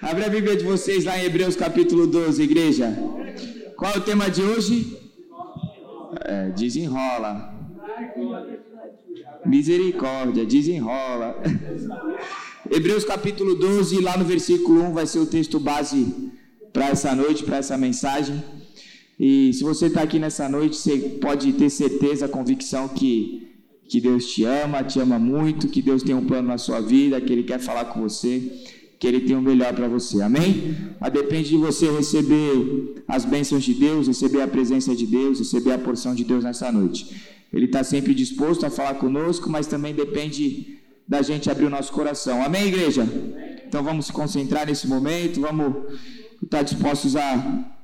Abre a Bíblia de vocês lá em Hebreus capítulo 12, igreja. Qual é o tema de hoje? É, desenrola. Misericórdia, desenrola. Hebreus capítulo 12, lá no versículo 1 vai ser o texto base para essa noite, para essa mensagem. E se você está aqui nessa noite, você pode ter certeza, convicção que, que Deus te ama, te ama muito, que Deus tem um plano na sua vida, que Ele quer falar com você, que Ele tem o melhor para você. Amém? Mas depende de você receber as bênçãos de Deus, receber a presença de Deus, receber a porção de Deus nessa noite. Ele está sempre disposto a falar conosco, mas também depende da gente abrir o nosso coração. Amém, igreja? Então vamos se concentrar nesse momento, vamos estar dispostos a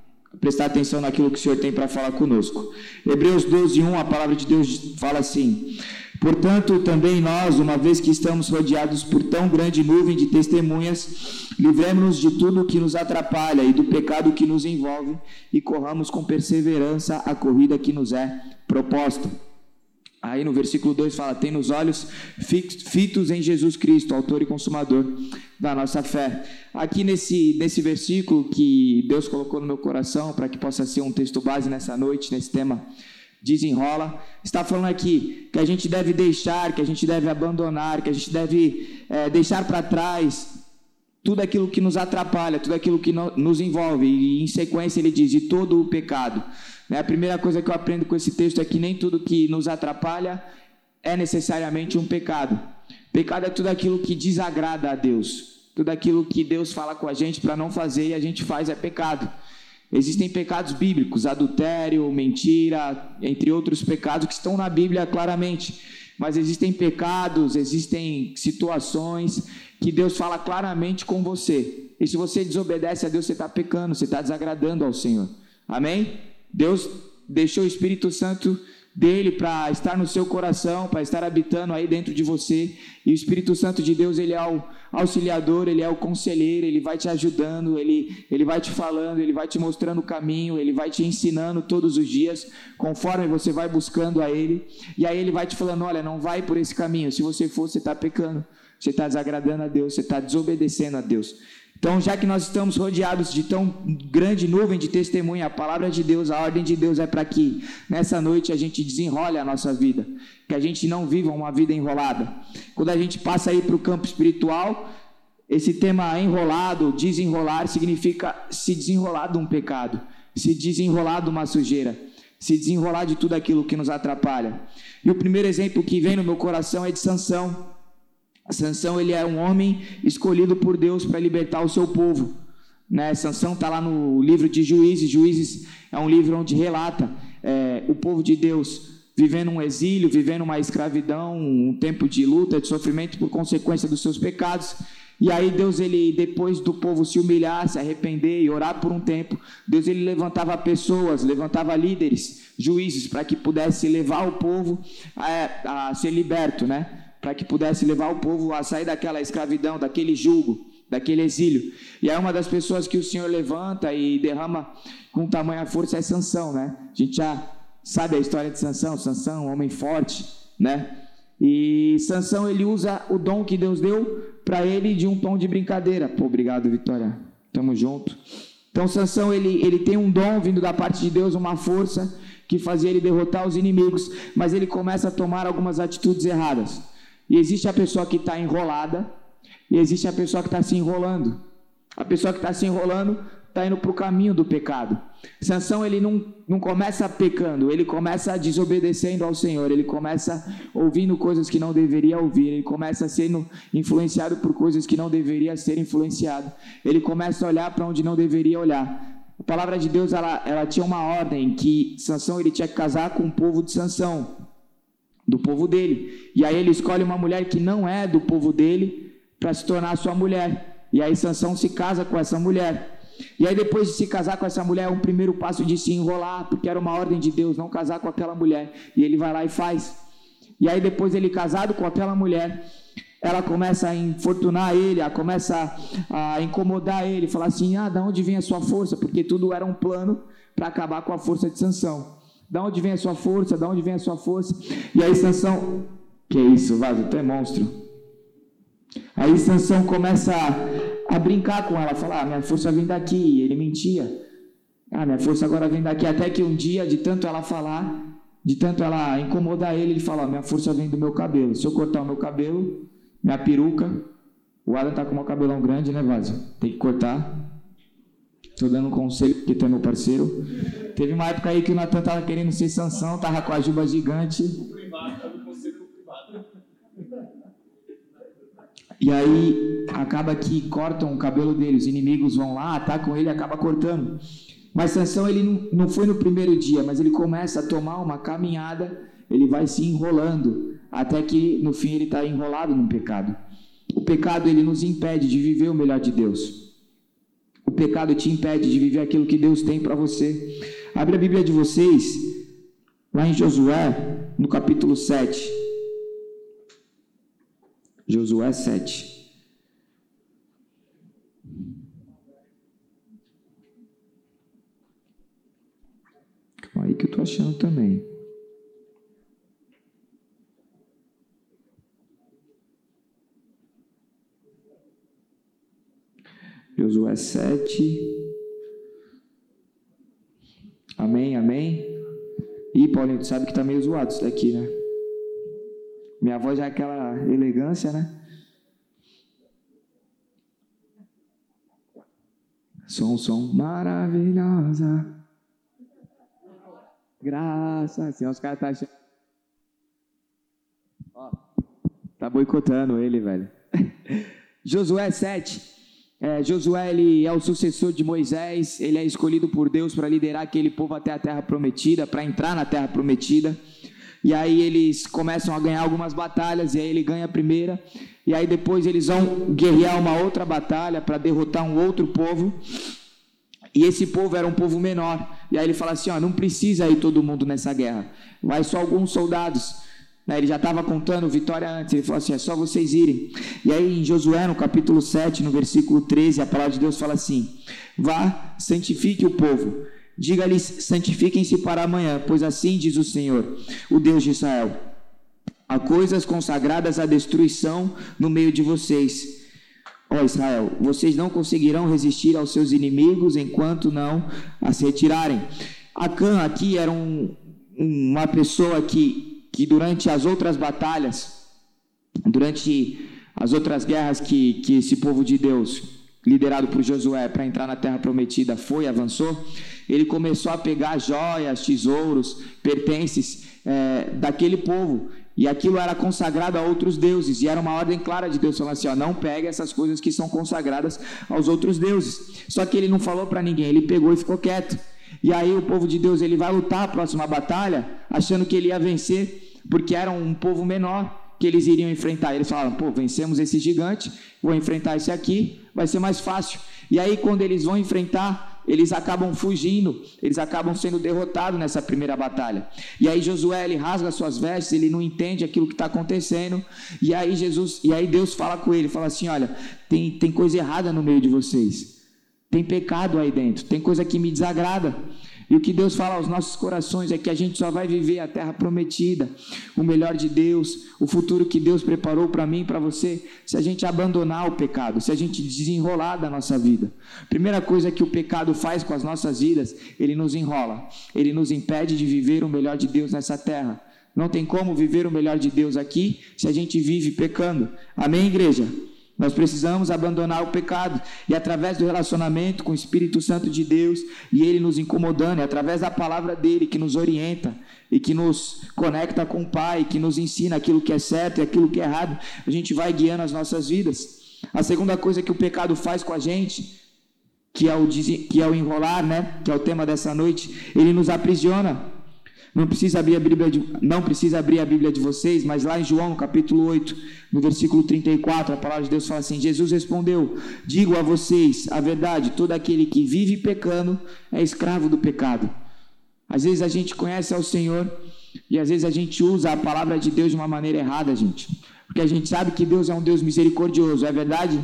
prestar atenção naquilo que o Senhor tem para falar conosco. Hebreus 12, 1, a palavra de Deus fala assim: Portanto, também nós, uma vez que estamos rodeados por tão grande nuvem de testemunhas, livremos-nos de tudo que nos atrapalha e do pecado que nos envolve e corramos com perseverança a corrida que nos é proposta. Aí no versículo 2 fala: tem nos olhos fitos em Jesus Cristo, autor e consumador da nossa fé. Aqui nesse, nesse versículo que Deus colocou no meu coração, para que possa ser um texto base nessa noite, nesse tema desenrola, está falando aqui que a gente deve deixar, que a gente deve abandonar, que a gente deve é, deixar para trás tudo aquilo que nos atrapalha, tudo aquilo que no, nos envolve. E em sequência ele diz: e todo o pecado. Né? A primeira coisa que eu aprendo com esse texto é que nem tudo que nos atrapalha é necessariamente um pecado. Pecado é tudo aquilo que desagrada a Deus. Tudo aquilo que Deus fala com a gente para não fazer e a gente faz é pecado. Existem pecados bíblicos, adultério, mentira, entre outros pecados que estão na Bíblia claramente. Mas existem pecados, existem situações que Deus fala claramente com você. E se você desobedece a Deus, você está pecando, você está desagradando ao Senhor. Amém? Deus deixou o Espírito Santo dele para estar no seu coração, para estar habitando aí dentro de você. E o Espírito Santo de Deus, ele é o auxiliador, ele é o conselheiro, ele vai te ajudando, ele, ele vai te falando, ele vai te mostrando o caminho, ele vai te ensinando todos os dias, conforme você vai buscando a ele. E aí ele vai te falando: olha, não vai por esse caminho, se você for, você está pecando, você está desagradando a Deus, você está desobedecendo a Deus. Então, já que nós estamos rodeados de tão grande nuvem de testemunha, a palavra de Deus, a ordem de Deus é para que nessa noite a gente desenrole a nossa vida, que a gente não viva uma vida enrolada. Quando a gente passa aí para o campo espiritual, esse tema enrolado, desenrolar, significa se desenrolar de um pecado, se desenrolar de uma sujeira, se desenrolar de tudo aquilo que nos atrapalha. E o primeiro exemplo que vem no meu coração é de Sansão. Sansão ele é um homem escolhido por Deus para libertar o seu povo. Né? Sansão está lá no livro de Juízes. Juízes é um livro onde relata é, o povo de Deus vivendo um exílio, vivendo uma escravidão, um tempo de luta, de sofrimento por consequência dos seus pecados. E aí Deus ele depois do povo se humilhar, se arrepender e orar por um tempo, Deus ele levantava pessoas, levantava líderes, juízes para que pudesse levar o povo a, a ser liberto, né? Para que pudesse levar o povo a sair daquela escravidão, daquele jugo, daquele exílio. E aí uma das pessoas que o Senhor levanta e derrama com tamanha força é Sansão, né? A gente já sabe a história de Sansão, Sansão, um homem forte, né? E Sansão ele usa o dom que Deus deu para ele de um tom de brincadeira. Pô, obrigado, Vitória. Tamo junto. Então Sansão ele, ele tem um dom vindo da parte de Deus, uma força que fazia ele derrotar os inimigos, mas ele começa a tomar algumas atitudes erradas. E existe a pessoa que está enrolada, e existe a pessoa que está se enrolando. A pessoa que está se enrolando está indo para o caminho do pecado. Sansão ele não, não começa pecando, ele começa desobedecendo ao Senhor, ele começa ouvindo coisas que não deveria ouvir, ele começa sendo influenciado por coisas que não deveria ser influenciado, ele começa a olhar para onde não deveria olhar. A palavra de Deus ela, ela tinha uma ordem que Sansão ele tinha que casar com o povo de Sansão do povo dele. E aí ele escolhe uma mulher que não é do povo dele para se tornar sua mulher. E aí Sansão se casa com essa mulher. E aí depois de se casar com essa mulher, é um primeiro passo de se enrolar, porque era uma ordem de Deus não casar com aquela mulher. E ele vai lá e faz. E aí depois ele casado com aquela mulher, ela começa a infortunar ele, ela começa a incomodar ele, falar assim: "Ah, da onde vem a sua força?" Porque tudo era um plano para acabar com a força de Sansão. Da onde vem a sua força? Da onde vem a sua força? E aí Sansão, que é isso, vaso, tu é monstro. Aí Sansão começa a brincar com ela, falar: ah, minha força vem daqui. E ele mentia. Ah, minha força agora vem daqui. Até que um dia, de tanto ela falar, de tanto ela incomodar ele, ele fala: minha força vem do meu cabelo. Se eu cortar o meu cabelo, minha peruca, o Adam tá com um cabelão grande, né, Vazio? Tem que cortar. Estou dando um conselho porque tu é meu parceiro. Teve uma época aí que o Natan tava querendo ser Sansão, tava com a juba gigante. E aí acaba que cortam o cabelo dele, os inimigos vão lá, atacam ele acaba cortando. Mas Sansão ele não foi no primeiro dia, mas ele começa a tomar uma caminhada, ele vai se enrolando, até que no fim ele está enrolado no pecado. O pecado ele nos impede de viver o melhor de Deus. O pecado te impede de viver aquilo que Deus tem para você. Abre a Bíblia de vocês, lá em Josué, no capítulo 7. Josué 7. Calma aí que eu estou achando também. Josué 7. Amém, amém. E Paulinho, tu sabe que tá meio zoado isso daqui, né? Minha voz é aquela elegância, né? Som, som maravilhosa. Graças a Deus. Os caras tá achando. Ó, tá boicotando ele, velho. Josué 7. É, Josué ele é o sucessor de Moisés, ele é escolhido por Deus para liderar aquele povo até a terra prometida, para entrar na terra prometida. E aí eles começam a ganhar algumas batalhas, e aí ele ganha a primeira, e aí depois eles vão guerrear uma outra batalha para derrotar um outro povo. E esse povo era um povo menor. E aí ele fala assim: ó, não precisa ir todo mundo nessa guerra, vai só alguns soldados. Né, ele já estava contando vitória antes, ele falou assim: é só vocês irem. E aí em Josué, no capítulo 7, no versículo 13, a palavra de Deus fala assim: Vá, santifique o povo Diga-lhes: santifiquem-se para amanhã, pois assim diz o Senhor, o Deus de Israel: há coisas consagradas à destruição no meio de vocês. Ó Israel, vocês não conseguirão resistir aos seus inimigos enquanto não as retirarem. Acã aqui era um, uma pessoa que, que durante as outras batalhas, durante as outras guerras que, que esse povo de Deus, liderado por Josué, para entrar na terra prometida, foi, avançou, ele começou a pegar joias, tesouros, pertences é, daquele povo. E aquilo era consagrado a outros deuses. E era uma ordem clara de Deus falando assim: ó, não pegue essas coisas que são consagradas aos outros deuses. Só que ele não falou para ninguém, ele pegou e ficou quieto. E aí o povo de Deus ele vai lutar a próxima batalha, achando que ele ia vencer, porque era um povo menor que eles iriam enfrentar. Eles falaram: pô, vencemos esse gigante, vou enfrentar esse aqui, vai ser mais fácil. E aí, quando eles vão enfrentar, eles acabam fugindo, eles acabam sendo derrotados nessa primeira batalha. E aí Josué ele rasga suas vestes, ele não entende aquilo que está acontecendo. E aí Jesus, e aí Deus fala com ele, fala assim, olha, tem, tem coisa errada no meio de vocês, tem pecado aí dentro, tem coisa que me desagrada. E o que Deus fala aos nossos corações é que a gente só vai viver a terra prometida, o melhor de Deus, o futuro que Deus preparou para mim e para você, se a gente abandonar o pecado, se a gente desenrolar da nossa vida. Primeira coisa que o pecado faz com as nossas vidas, ele nos enrola, ele nos impede de viver o melhor de Deus nessa terra. Não tem como viver o melhor de Deus aqui se a gente vive pecando. Amém, igreja? Nós precisamos abandonar o pecado e através do relacionamento com o Espírito Santo de Deus e ele nos incomodando, é através da palavra dele que nos orienta e que nos conecta com o Pai, que nos ensina aquilo que é certo e aquilo que é errado, a gente vai guiando as nossas vidas. A segunda coisa que o pecado faz com a gente, que é o, que é o enrolar, né? que é o tema dessa noite, ele nos aprisiona. Não precisa abrir a Bíblia de, não precisa abrir a Bíblia de vocês, mas lá em João, capítulo 8, no versículo 34, a palavra de Deus fala assim: Jesus respondeu: Digo a vocês a verdade, todo aquele que vive pecando é escravo do pecado. Às vezes a gente conhece ao Senhor e às vezes a gente usa a palavra de Deus de uma maneira errada, gente. Porque a gente sabe que Deus é um Deus misericordioso, é verdade?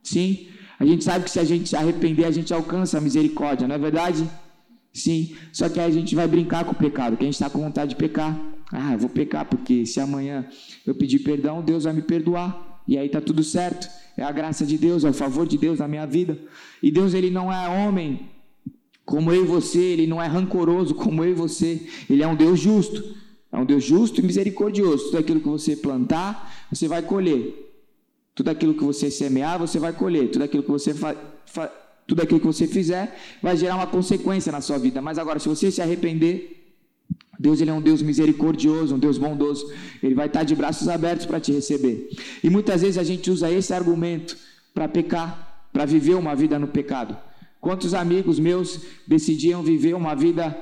Sim. A gente sabe que se a gente se arrepender, a gente alcança a misericórdia, não é verdade? Sim, só que aí a gente vai brincar com o pecado, que a gente está com vontade de pecar. Ah, eu vou pecar porque se amanhã eu pedir perdão, Deus vai me perdoar. e aí tá tudo certo. É a graça de Deus, é o favor de Deus na minha vida. E Deus ele não é homem como eu e você, ele não é rancoroso como eu e você. Ele é um Deus justo. É um Deus justo e misericordioso. Tudo aquilo que você plantar, você vai colher. Tudo aquilo que você semear, você vai colher. Tudo aquilo que você fa, fa, tudo aquilo que você fizer vai gerar uma consequência na sua vida. Mas agora, se você se arrepender, Deus ele é um Deus misericordioso, um Deus bondoso. Ele vai estar de braços abertos para te receber. E muitas vezes a gente usa esse argumento para pecar, para viver uma vida no pecado. Quantos amigos meus decidiam viver uma vida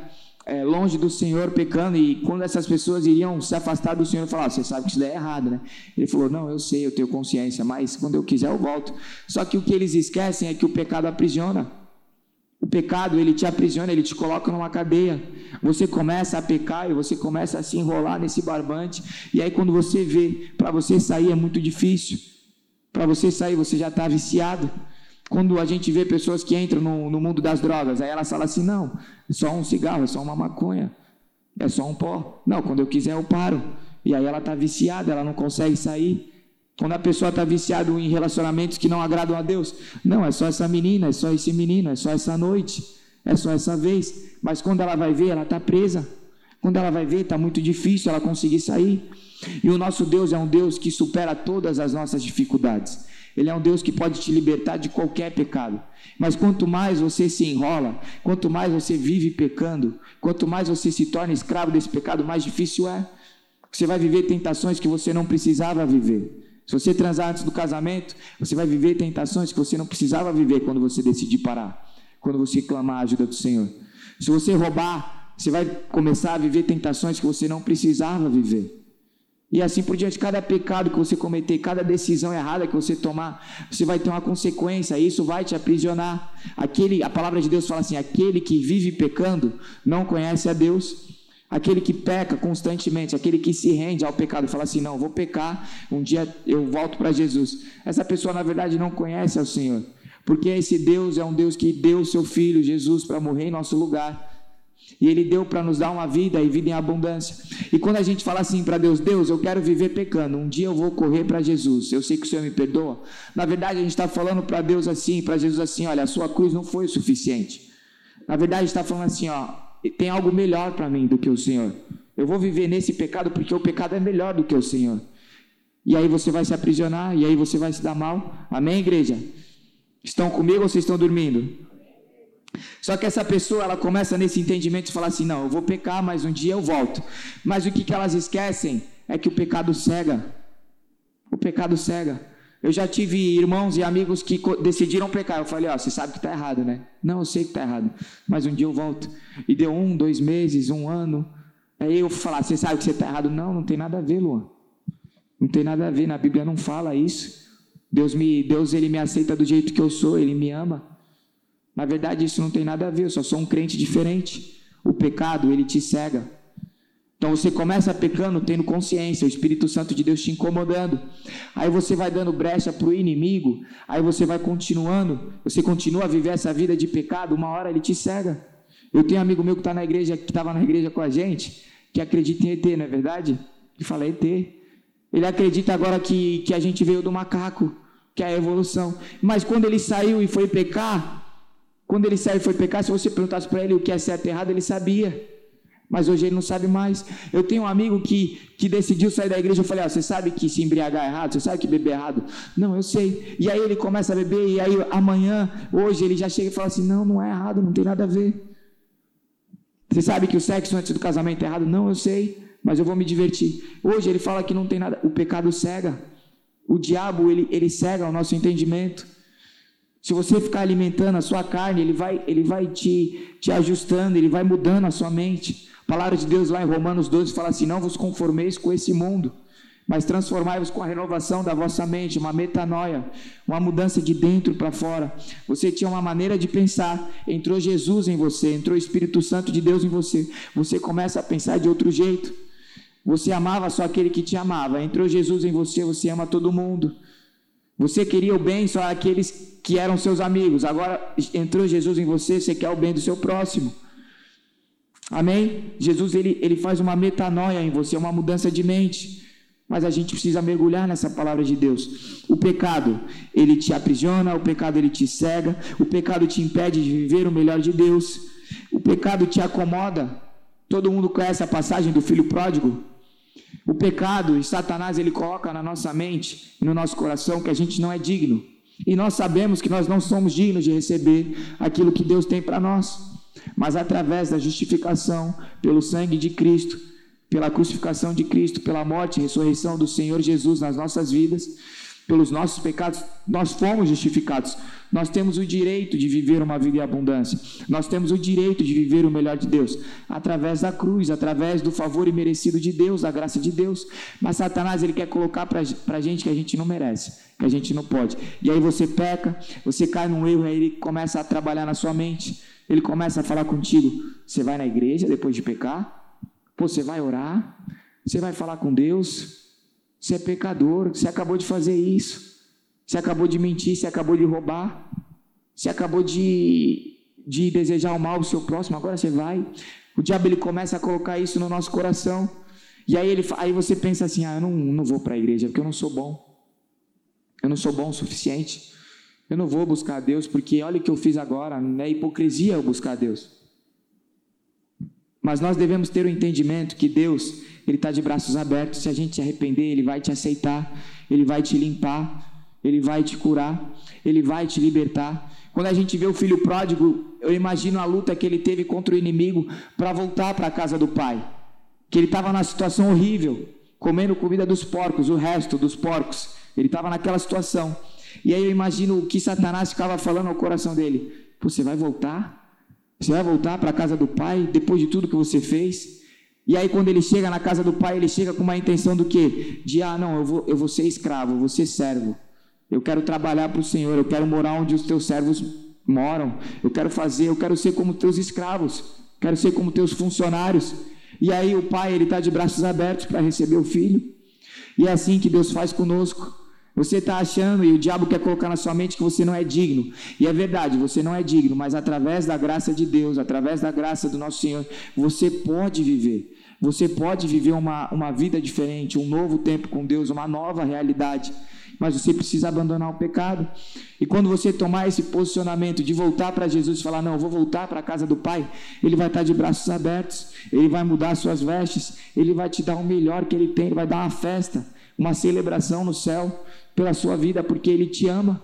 é, longe do Senhor pecando e quando essas pessoas iriam se afastar do Senhor, falar, você sabe que isso daí é errado, né? Ele falou, não, eu sei, eu tenho consciência, mas quando eu quiser eu volto. Só que o que eles esquecem é que o pecado aprisiona. O pecado, ele te aprisiona, ele te coloca numa cadeia. Você começa a pecar e você começa a se enrolar nesse barbante. E aí, quando você vê, para você sair é muito difícil. Para você sair, você já está viciado. Quando a gente vê pessoas que entram no, no mundo das drogas, aí elas falam assim: não, é só um cigarro, é só uma maconha, é só um pó. Não, quando eu quiser eu paro. E aí ela está viciada, ela não consegue sair. Quando a pessoa está viciada em relacionamentos que não agradam a Deus, não, é só essa menina, é só esse menino, é só essa noite, é só essa vez. Mas quando ela vai ver, ela está presa. Quando ela vai ver, está muito difícil ela conseguir sair. E o nosso Deus é um Deus que supera todas as nossas dificuldades. Ele é um Deus que pode te libertar de qualquer pecado. Mas quanto mais você se enrola, quanto mais você vive pecando, quanto mais você se torna escravo desse pecado, mais difícil é. Você vai viver tentações que você não precisava viver. Se você transar antes do casamento, você vai viver tentações que você não precisava viver quando você decidir parar, quando você clamar a ajuda do Senhor. Se você roubar, você vai começar a viver tentações que você não precisava viver. E assim por diante, cada pecado que você cometer, cada decisão errada que você tomar, você vai ter uma consequência, isso vai te aprisionar. Aquele, a palavra de Deus fala assim: aquele que vive pecando não conhece a Deus. Aquele que peca constantemente, aquele que se rende ao pecado, fala assim: não, vou pecar, um dia eu volto para Jesus. Essa pessoa, na verdade, não conhece ao Senhor, porque esse Deus é um Deus que deu o seu filho Jesus para morrer em nosso lugar. E Ele deu para nos dar uma vida e vida em abundância. E quando a gente fala assim para Deus, Deus, eu quero viver pecando, um dia eu vou correr para Jesus, eu sei que o Senhor me perdoa. Na verdade, a gente está falando para Deus assim, para Jesus assim: olha, a sua cruz não foi o suficiente. Na verdade, está falando assim: ó, tem algo melhor para mim do que o Senhor. Eu vou viver nesse pecado porque o pecado é melhor do que o Senhor. E aí você vai se aprisionar, e aí você vai se dar mal. Amém, igreja? Estão comigo ou vocês estão dormindo? Só que essa pessoa, ela começa nesse entendimento de falar assim: não, eu vou pecar, mas um dia eu volto. Mas o que, que elas esquecem é que o pecado cega. O pecado cega. Eu já tive irmãos e amigos que decidiram pecar. Eu falei: ó, você sabe que está errado, né? Não, eu sei que está errado, mas um dia eu volto. E deu um, dois meses, um ano. Aí eu falar: você sabe que você está errado? Não, não tem nada a ver, Luan. Não tem nada a ver. Na Bíblia não fala isso. Deus me, Deus ele me aceita do jeito que eu sou. Ele me ama. Na verdade, isso não tem nada a ver, eu só sou um crente diferente. O pecado, ele te cega. Então você começa pecando tendo consciência, o Espírito Santo de Deus te incomodando. Aí você vai dando brecha para o inimigo, aí você vai continuando, você continua a viver essa vida de pecado, uma hora ele te cega. Eu tenho um amigo meu que está na igreja, que estava na igreja com a gente, que acredita em ET, não é verdade? Ele fala ET. Ele acredita agora que, que a gente veio do macaco, que é a evolução. Mas quando ele saiu e foi pecar, quando ele saiu e foi pecar, se você perguntasse para ele o que é certo e errado, ele sabia. Mas hoje ele não sabe mais. Eu tenho um amigo que, que decidiu sair da igreja. Eu falei: ah, Você sabe que se embriagar é errado? Você sabe que beber é errado? Não, eu sei. E aí ele começa a beber. E aí amanhã, hoje, ele já chega e fala assim: Não, não é errado, não tem nada a ver. Você sabe que o sexo antes do casamento é errado? Não, eu sei. Mas eu vou me divertir. Hoje ele fala que não tem nada. O pecado cega. O diabo, ele, ele cega o nosso entendimento. Se você ficar alimentando a sua carne, ele vai, ele vai te, te ajustando, ele vai mudando a sua mente. A palavra de Deus lá em Romanos 12 fala assim: Não vos conformeis com esse mundo, mas transformai-vos com a renovação da vossa mente, uma metanoia, uma mudança de dentro para fora. Você tinha uma maneira de pensar, entrou Jesus em você, entrou o Espírito Santo de Deus em você. Você começa a pensar de outro jeito. Você amava só aquele que te amava, entrou Jesus em você, você ama todo mundo. Você queria o bem só aqueles que eram seus amigos. Agora entrou Jesus em você, você quer o bem do seu próximo. Amém? Jesus ele, ele faz uma metanoia em você, uma mudança de mente. Mas a gente precisa mergulhar nessa palavra de Deus. O pecado, ele te aprisiona, o pecado ele te cega, o pecado te impede de viver o melhor de Deus. O pecado te acomoda. Todo mundo conhece a passagem do filho pródigo? O pecado e Satanás ele coloca na nossa mente e no nosso coração que a gente não é digno. E nós sabemos que nós não somos dignos de receber aquilo que Deus tem para nós. Mas através da justificação pelo sangue de Cristo, pela crucificação de Cristo, pela morte e ressurreição do Senhor Jesus nas nossas vidas, pelos nossos pecados, nós fomos justificados. Nós temos o direito de viver uma vida em abundância. Nós temos o direito de viver o melhor de Deus através da cruz, através do favor imerecido de Deus, da graça de Deus. Mas Satanás ele quer colocar para a gente que a gente não merece, que a gente não pode. E aí você peca, você cai num erro, aí ele começa a trabalhar na sua mente. Ele começa a falar contigo. Você vai na igreja depois de pecar? Pô, você vai orar? Você vai falar com Deus? Você é pecador, você acabou de fazer isso. Você acabou de mentir, você acabou de roubar. Você acabou de, de desejar o mal ao seu próximo, agora você vai. O diabo ele começa a colocar isso no nosso coração. E aí, ele, aí você pensa assim: ah, eu não, não vou para a igreja porque eu não sou bom. Eu não sou bom o suficiente. Eu não vou buscar a Deus porque olha o que eu fiz agora. É hipocrisia eu buscar a Deus. Mas nós devemos ter o entendimento que Deus ele está de braços abertos. Se a gente se arrepender, Ele vai te aceitar, Ele vai te limpar, Ele vai te curar, Ele vai te libertar. Quando a gente vê o filho pródigo, eu imagino a luta que ele teve contra o inimigo para voltar para a casa do pai. Que ele estava na situação horrível, comendo comida dos porcos, o resto dos porcos. Ele estava naquela situação. E aí eu imagino o que Satanás ficava falando ao coração dele: Você vai voltar? Você vai voltar para a casa do pai depois de tudo que você fez? E aí, quando ele chega na casa do pai, ele chega com uma intenção do quê? De, ah, não, eu vou, eu vou ser escravo, eu vou ser servo. Eu quero trabalhar para o Senhor, eu quero morar onde os teus servos moram. Eu quero fazer, eu quero ser como teus escravos, quero ser como teus funcionários. E aí, o pai, ele está de braços abertos para receber o filho. E é assim que Deus faz conosco. Você está achando e o diabo quer colocar na sua mente que você não é digno. E é verdade, você não é digno, mas através da graça de Deus, através da graça do nosso Senhor, você pode viver. Você pode viver uma, uma vida diferente, um novo tempo com Deus, uma nova realidade. Mas você precisa abandonar o pecado. E quando você tomar esse posicionamento de voltar para Jesus e falar: Não, eu vou voltar para a casa do Pai, Ele vai estar de braços abertos, Ele vai mudar suas vestes, Ele vai te dar o melhor que Ele tem, Ele vai dar uma festa, uma celebração no céu pela sua vida, porque Ele te ama.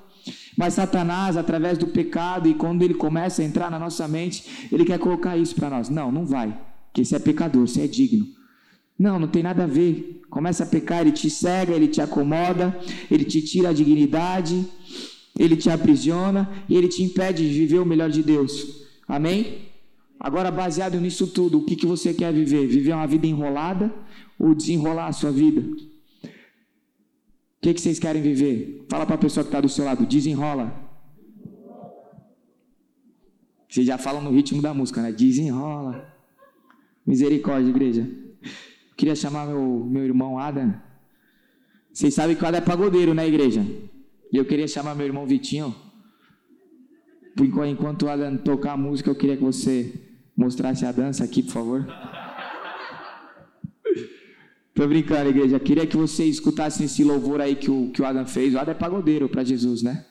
Mas Satanás, através do pecado, e quando ele começa a entrar na nossa mente, ele quer colocar isso para nós. Não, não vai que você é pecador, você é digno. Não, não tem nada a ver. Começa a pecar, ele te cega, ele te acomoda, ele te tira a dignidade, ele te aprisiona e ele te impede de viver o melhor de Deus. Amém? Agora, baseado nisso tudo, o que, que você quer viver? Viver uma vida enrolada ou desenrolar a sua vida? O que, que vocês querem viver? Fala para a pessoa que está do seu lado, desenrola. Vocês já falam no ritmo da música, né? Desenrola. Misericórdia, igreja. Queria chamar meu, meu irmão Adam. Vocês sabem que o Adam é pagodeiro, né, igreja? E eu queria chamar meu irmão Vitinho. Enquanto o Adam tocar a música, eu queria que você mostrasse a dança aqui, por favor. Tô brincando, igreja. Queria que você escutasse esse louvor aí que o, que o Adam fez. O Adam é pagodeiro para Jesus, né?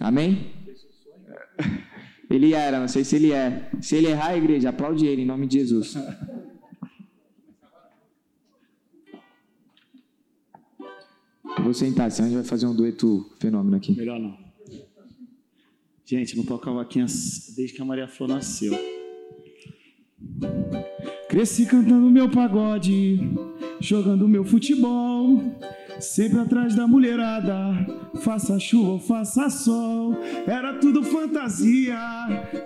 Amém? Ele era, não sei se ele é. Se ele errar, a igreja, aplaude ele em nome de Jesus. Eu vou sentar, senão a gente vai fazer um dueto fenômeno aqui. Melhor não. Gente, não toca vaquinha desde que a Maria Flor nasceu. Cresci cantando meu pagode, jogando meu futebol. Sempre atrás da mulherada, faça chuva ou faça sol. Era tudo fantasia,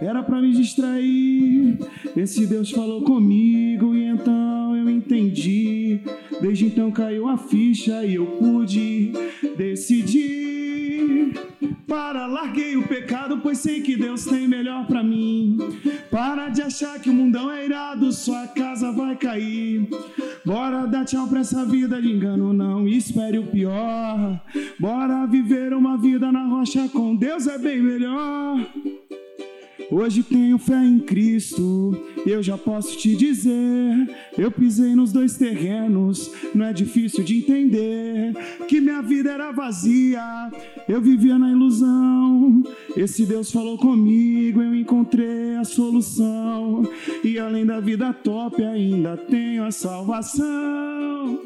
era para me distrair. Esse Deus falou comigo e então eu entendi. Desde então caiu a ficha e eu pude decidir. Para, larguei o pecado, pois sei que Deus tem melhor para mim. Para de achar que o mundão é irado, sua casa vai cair. Bora dar tchau pra essa vida de engano, não espere o pior. Bora viver uma vida na rocha com Deus é bem melhor. Hoje tenho fé em Cristo, eu já posso te dizer. Eu pisei nos dois terrenos, não é difícil de entender. Que minha vida era vazia, eu vivia na ilusão. Esse Deus falou comigo, eu encontrei a solução. E além da vida top, ainda tenho a salvação.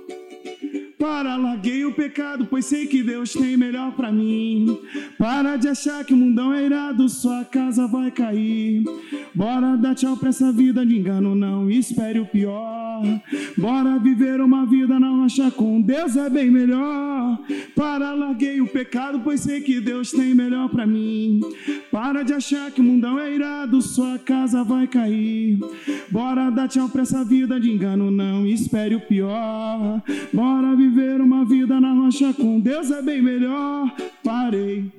Para, larguei o pecado, pois sei que Deus tem melhor para mim. Para de achar que o mundão é irado, sua casa vai cair. Bora dar tchau pra essa vida de engano, não espere o pior. Bora viver uma vida na rocha com Deus é bem melhor. Para, larguei o pecado, pois sei que Deus tem melhor para mim. Para de achar que o mundão é irado, sua casa vai cair. Bora dar tchau pra essa vida de engano, não espere o pior. Bora viver uma vida na rocha com Deus é bem melhor. Parei.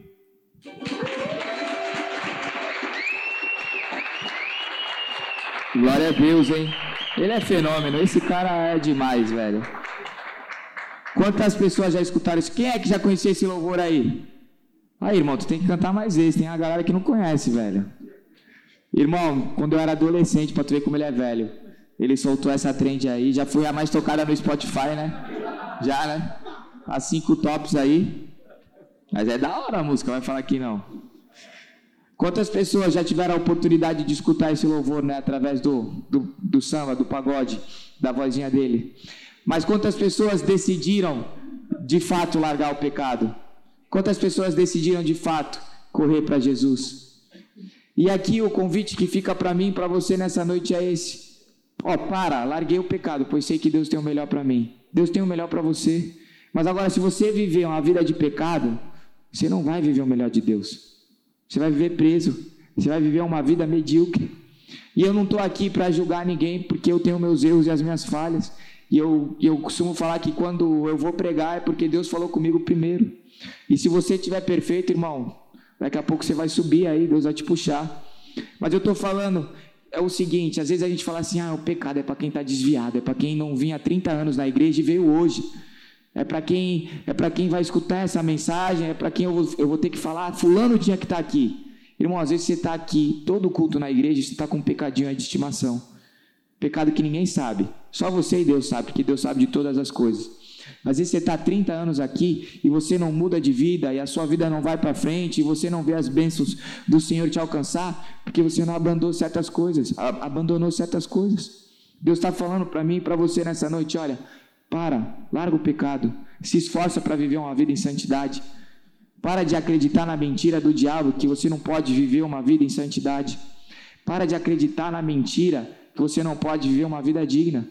Glória a Deus, hein? Ele é fenômeno. Esse cara é demais, velho. Quantas pessoas já escutaram isso? Quem é que já conhecia esse louvor aí? Aí, irmão, tu tem que cantar mais esse. Tem a galera que não conhece, velho. Irmão, quando eu era adolescente, pra tu ver como ele é velho, ele soltou essa trend aí. Já foi a mais tocada no Spotify, né? Já, né? As cinco tops aí. Mas é da hora a música, vai falar que não. Quantas pessoas já tiveram a oportunidade de escutar esse louvor, né? Através do, do, do samba, do pagode, da vozinha dele. Mas quantas pessoas decidiram de fato largar o pecado? Quantas pessoas decidiram de fato correr para Jesus? E aqui o convite que fica para mim, para você nessa noite é esse. Ó, oh, para, larguei o pecado, pois sei que Deus tem o melhor para mim. Deus tem o melhor para você. Mas agora, se você viver uma vida de pecado, você não vai viver o melhor de Deus. Você vai viver preso. Você vai viver uma vida medíocre. E eu não estou aqui para julgar ninguém, porque eu tenho meus erros e as minhas falhas. E eu, eu costumo falar que quando eu vou pregar é porque Deus falou comigo primeiro. E se você estiver perfeito, irmão, daqui a pouco você vai subir aí, Deus vai te puxar. Mas eu estou falando é o seguinte: às vezes a gente fala assim, ah, o pecado é para quem está desviado, é para quem não vinha há 30 anos na igreja e veio hoje. É para quem, é para quem vai escutar essa mensagem, é para quem eu vou, eu vou ter que falar, fulano tinha que estar tá aqui. Irmão, às vezes você está aqui, todo culto na igreja, você está com um pecadinho de estimação. Pecado que ninguém sabe. Só você e Deus sabe, porque Deus sabe de todas as coisas. Às vezes você está 30 anos aqui e você não muda de vida e a sua vida não vai para frente e você não vê as bênçãos do Senhor te alcançar porque você não abandonou certas coisas, abandonou certas coisas. Deus está falando para mim e para você nessa noite: olha, para, larga o pecado, se esforça para viver uma vida em santidade. Para de acreditar na mentira do diabo que você não pode viver uma vida em santidade. Para de acreditar na mentira que você não pode viver uma vida digna.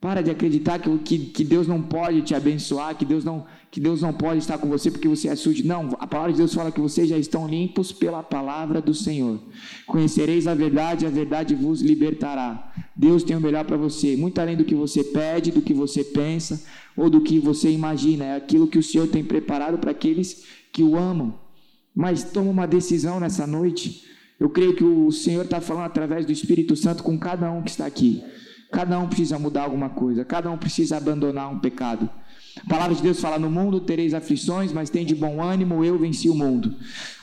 Para de acreditar que, que, que, Deus não pode te abençoar, que Deus, não, que Deus não pode estar com você porque você é sujo. Não, a palavra de Deus fala que vocês já estão limpos pela palavra do Senhor. Conhecereis a verdade, a verdade vos libertará. Deus tem o melhor para você, muito além do que você pede, do que você pensa ou do que você imagina. É aquilo que o Senhor tem preparado para aqueles que o amam. Mas toma uma decisão nessa noite. Eu creio que o Senhor está falando através do Espírito Santo com cada um que está aqui. Cada um precisa mudar alguma coisa, cada um precisa abandonar um pecado. A palavra de Deus fala: No mundo tereis aflições, mas tem de bom ânimo, eu venci o mundo.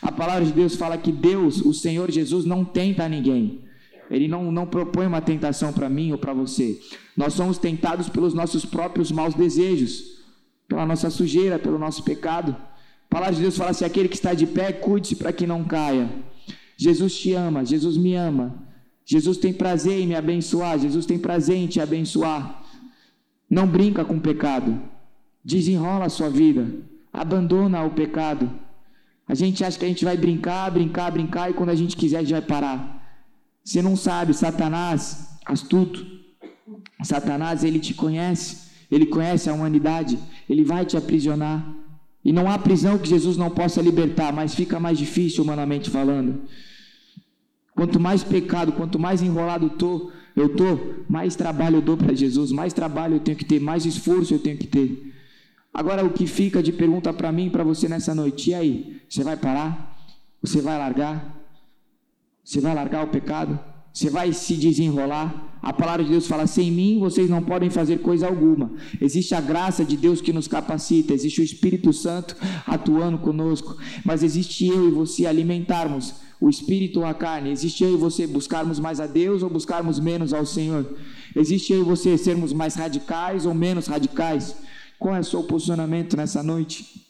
A palavra de Deus fala que Deus, o Senhor Jesus, não tenta ninguém. Ele não, não propõe uma tentação para mim ou para você. Nós somos tentados pelos nossos próprios maus desejos, pela nossa sujeira, pelo nosso pecado. A palavra de Deus fala: Se aquele que está de pé, cuide-se para que não caia. Jesus te ama, Jesus me ama. Jesus tem prazer em me abençoar, Jesus tem prazer em te abençoar. Não brinca com o pecado. Desenrola a sua vida. Abandona o pecado. A gente acha que a gente vai brincar, brincar, brincar e quando a gente quiser a gente vai parar. Você não sabe, Satanás, astuto. Satanás, ele te conhece, ele conhece a humanidade, ele vai te aprisionar. E não há prisão que Jesus não possa libertar, mas fica mais difícil humanamente falando. Quanto mais pecado, quanto mais enrolado tô, eu tô, mais trabalho eu dou para Jesus, mais trabalho eu tenho que ter, mais esforço eu tenho que ter. Agora o que fica de pergunta para mim, para você nessa noite, e aí? Você vai parar? Você vai largar? Você vai largar o pecado? Você vai se desenrolar. A palavra de Deus fala: sem mim vocês não podem fazer coisa alguma. Existe a graça de Deus que nos capacita, existe o Espírito Santo atuando conosco, mas existe eu e você alimentarmos o espírito ou a carne. Existe eu e você buscarmos mais a Deus ou buscarmos menos ao Senhor. Existe eu e você sermos mais radicais ou menos radicais. Qual é o seu posicionamento nessa noite?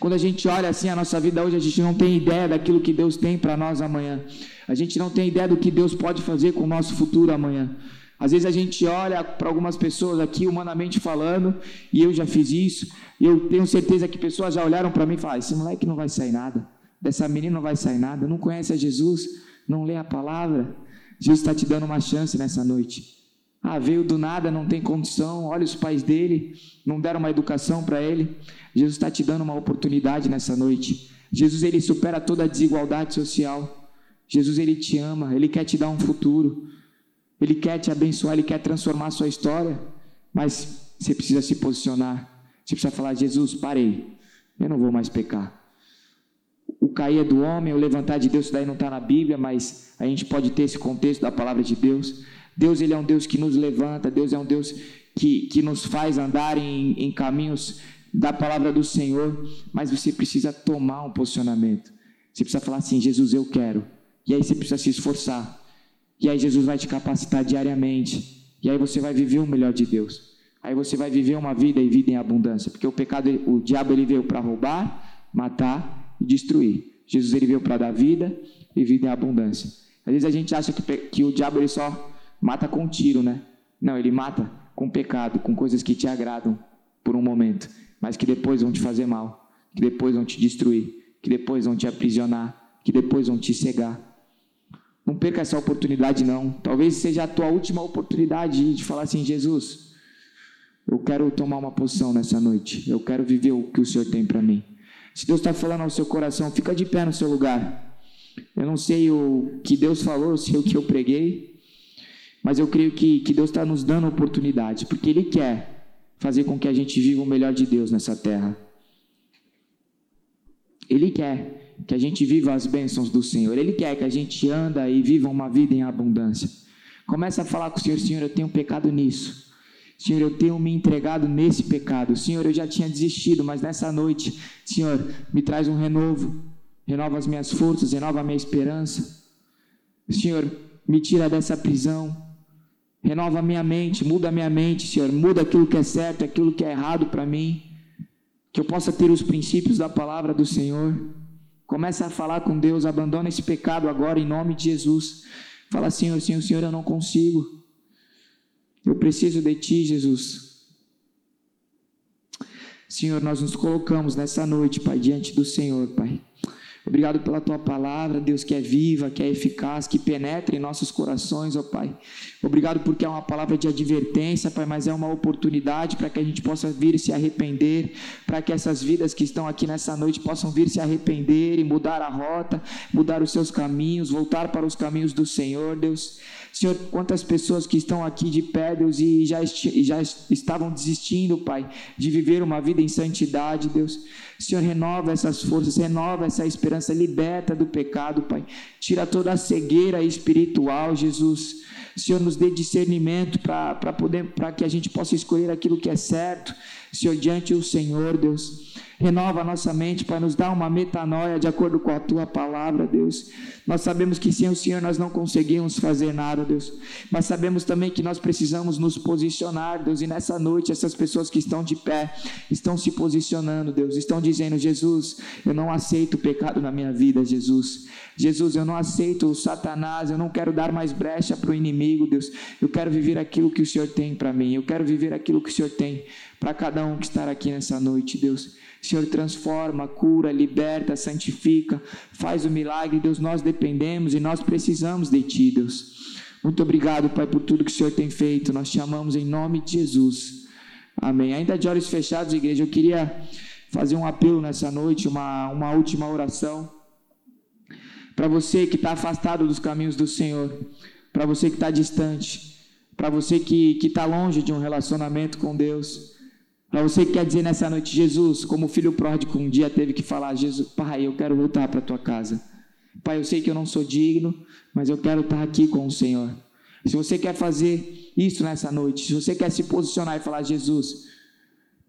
Quando a gente olha assim a nossa vida hoje, a gente não tem ideia daquilo que Deus tem para nós amanhã. A gente não tem ideia do que Deus pode fazer com o nosso futuro amanhã. Às vezes a gente olha para algumas pessoas aqui, humanamente falando, e eu já fiz isso, e eu tenho certeza que pessoas já olharam para mim e falaram: esse moleque não vai sair nada, dessa menina não vai sair nada, não conhece a Jesus, não lê a palavra. Jesus está te dando uma chance nessa noite. Ah, veio do nada, não tem condição. Olha os pais dele, não deram uma educação para ele. Jesus está te dando uma oportunidade nessa noite. Jesus ele supera toda a desigualdade social. Jesus ele te ama, ele quer te dar um futuro. Ele quer te abençoar, ele quer transformar a sua história. Mas você precisa se posicionar. Você precisa falar: Jesus, parei. Eu não vou mais pecar. O cair é do homem, o levantar de Deus, isso daí não está na Bíblia, mas a gente pode ter esse contexto da palavra de Deus. Deus ele é um Deus que nos levanta, Deus é um Deus que, que nos faz andar em, em caminhos da palavra do Senhor, mas você precisa tomar um posicionamento. Você precisa falar assim: Jesus, eu quero. E aí você precisa se esforçar. E aí Jesus vai te capacitar diariamente. E aí você vai viver o melhor de Deus. Aí você vai viver uma vida e vida em abundância, porque o pecado, o diabo ele veio para roubar, matar e destruir. Jesus ele veio para dar vida e vida em abundância. Às vezes a gente acha que, que o diabo ele só mata com tiro, né? Não, ele mata com pecado, com coisas que te agradam por um momento, mas que depois vão te fazer mal, que depois vão te destruir, que depois vão te aprisionar, que depois vão te cegar. Não perca essa oportunidade, não. Talvez seja a tua última oportunidade de falar assim: Jesus, eu quero tomar uma posição nessa noite, eu quero viver o que o Senhor tem para mim. Se Deus está falando ao seu coração, fica de pé no seu lugar. Eu não sei o que Deus falou, sei o que eu preguei, mas eu creio que, que Deus está nos dando oportunidade, porque Ele quer fazer com que a gente viva o melhor de Deus nessa terra. Ele quer que a gente viva as bênçãos do Senhor. Ele quer que a gente anda e viva uma vida em abundância. Começa a falar com o Senhor, Senhor, eu tenho pecado nisso. Senhor, eu tenho me entregado nesse pecado. Senhor, eu já tinha desistido, mas nessa noite, Senhor, me traz um renovo. Renova as minhas forças, renova a minha esperança. Senhor, me tira dessa prisão. Renova a minha mente, muda a minha mente, Senhor. Muda aquilo que é certo, aquilo que é errado para mim. Que eu possa ter os princípios da palavra do Senhor. Começa a falar com Deus, abandona esse pecado agora em nome de Jesus. Fala, Senhor, Senhor, Senhor, eu não consigo. Eu preciso de Ti, Jesus. Senhor, nós nos colocamos nessa noite, Pai, diante do Senhor, Pai. Obrigado pela tua palavra, Deus, que é viva, que é eficaz, que penetra em nossos corações, ó Pai. Obrigado porque é uma palavra de advertência, Pai, mas é uma oportunidade para que a gente possa vir se arrepender, para que essas vidas que estão aqui nessa noite possam vir se arrepender e mudar a rota, mudar os seus caminhos, voltar para os caminhos do Senhor, Deus. Senhor, quantas pessoas que estão aqui de pé, Deus, e já, já estavam desistindo, Pai, de viver uma vida em santidade, Deus. Senhor, renova essas forças, renova essa esperança, liberta do pecado, Pai. Tira toda a cegueira espiritual, Jesus. Senhor, nos dê discernimento para para que a gente possa escolher aquilo que é certo, Senhor, diante do Senhor, Deus. Renova a nossa mente, Pai, nos dá uma metanoia de acordo com a tua palavra, Deus. Nós sabemos que sem o Senhor nós não conseguimos fazer nada, Deus. Mas sabemos também que nós precisamos nos posicionar, Deus. E nessa noite, essas pessoas que estão de pé estão se posicionando, Deus. Estão dizendo: Jesus, eu não aceito o pecado na minha vida, Jesus. Jesus, eu não aceito o Satanás. Eu não quero dar mais brecha para o inimigo, Deus. Eu quero viver aquilo que o Senhor tem para mim. Eu quero viver aquilo que o Senhor tem para cada um que está aqui nessa noite, Deus. Senhor, transforma, cura, liberta, santifica, faz o milagre, Deus. Nós dependemos e nós precisamos de Ti, Deus. Muito obrigado, Pai, por tudo que o Senhor tem feito. Nós te amamos em nome de Jesus. Amém. Ainda de olhos fechados, igreja, eu queria fazer um apelo nessa noite, uma, uma última oração. Para você que está afastado dos caminhos do Senhor, para você que está distante, para você que está longe de um relacionamento com Deus. Para você que quer dizer nessa noite, Jesus, como o filho pródigo um dia teve que falar, Jesus, pai, eu quero voltar para tua casa. Pai, eu sei que eu não sou digno, mas eu quero estar aqui com o Senhor. Se você quer fazer isso nessa noite, se você quer se posicionar e falar, Jesus,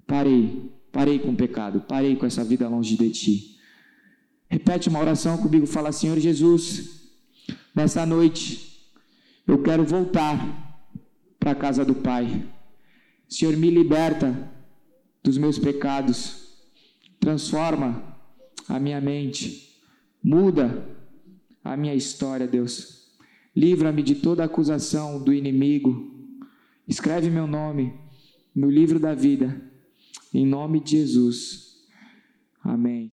parei, parei com o pecado, parei com essa vida longe de ti. Repete uma oração comigo, fala, Senhor Jesus, nessa noite eu quero voltar para a casa do Pai. Senhor, me liberta dos meus pecados, transforma a minha mente, muda a minha história, Deus. Livra-me de toda acusação do inimigo. Escreve meu nome no livro da vida, em nome de Jesus. Amém.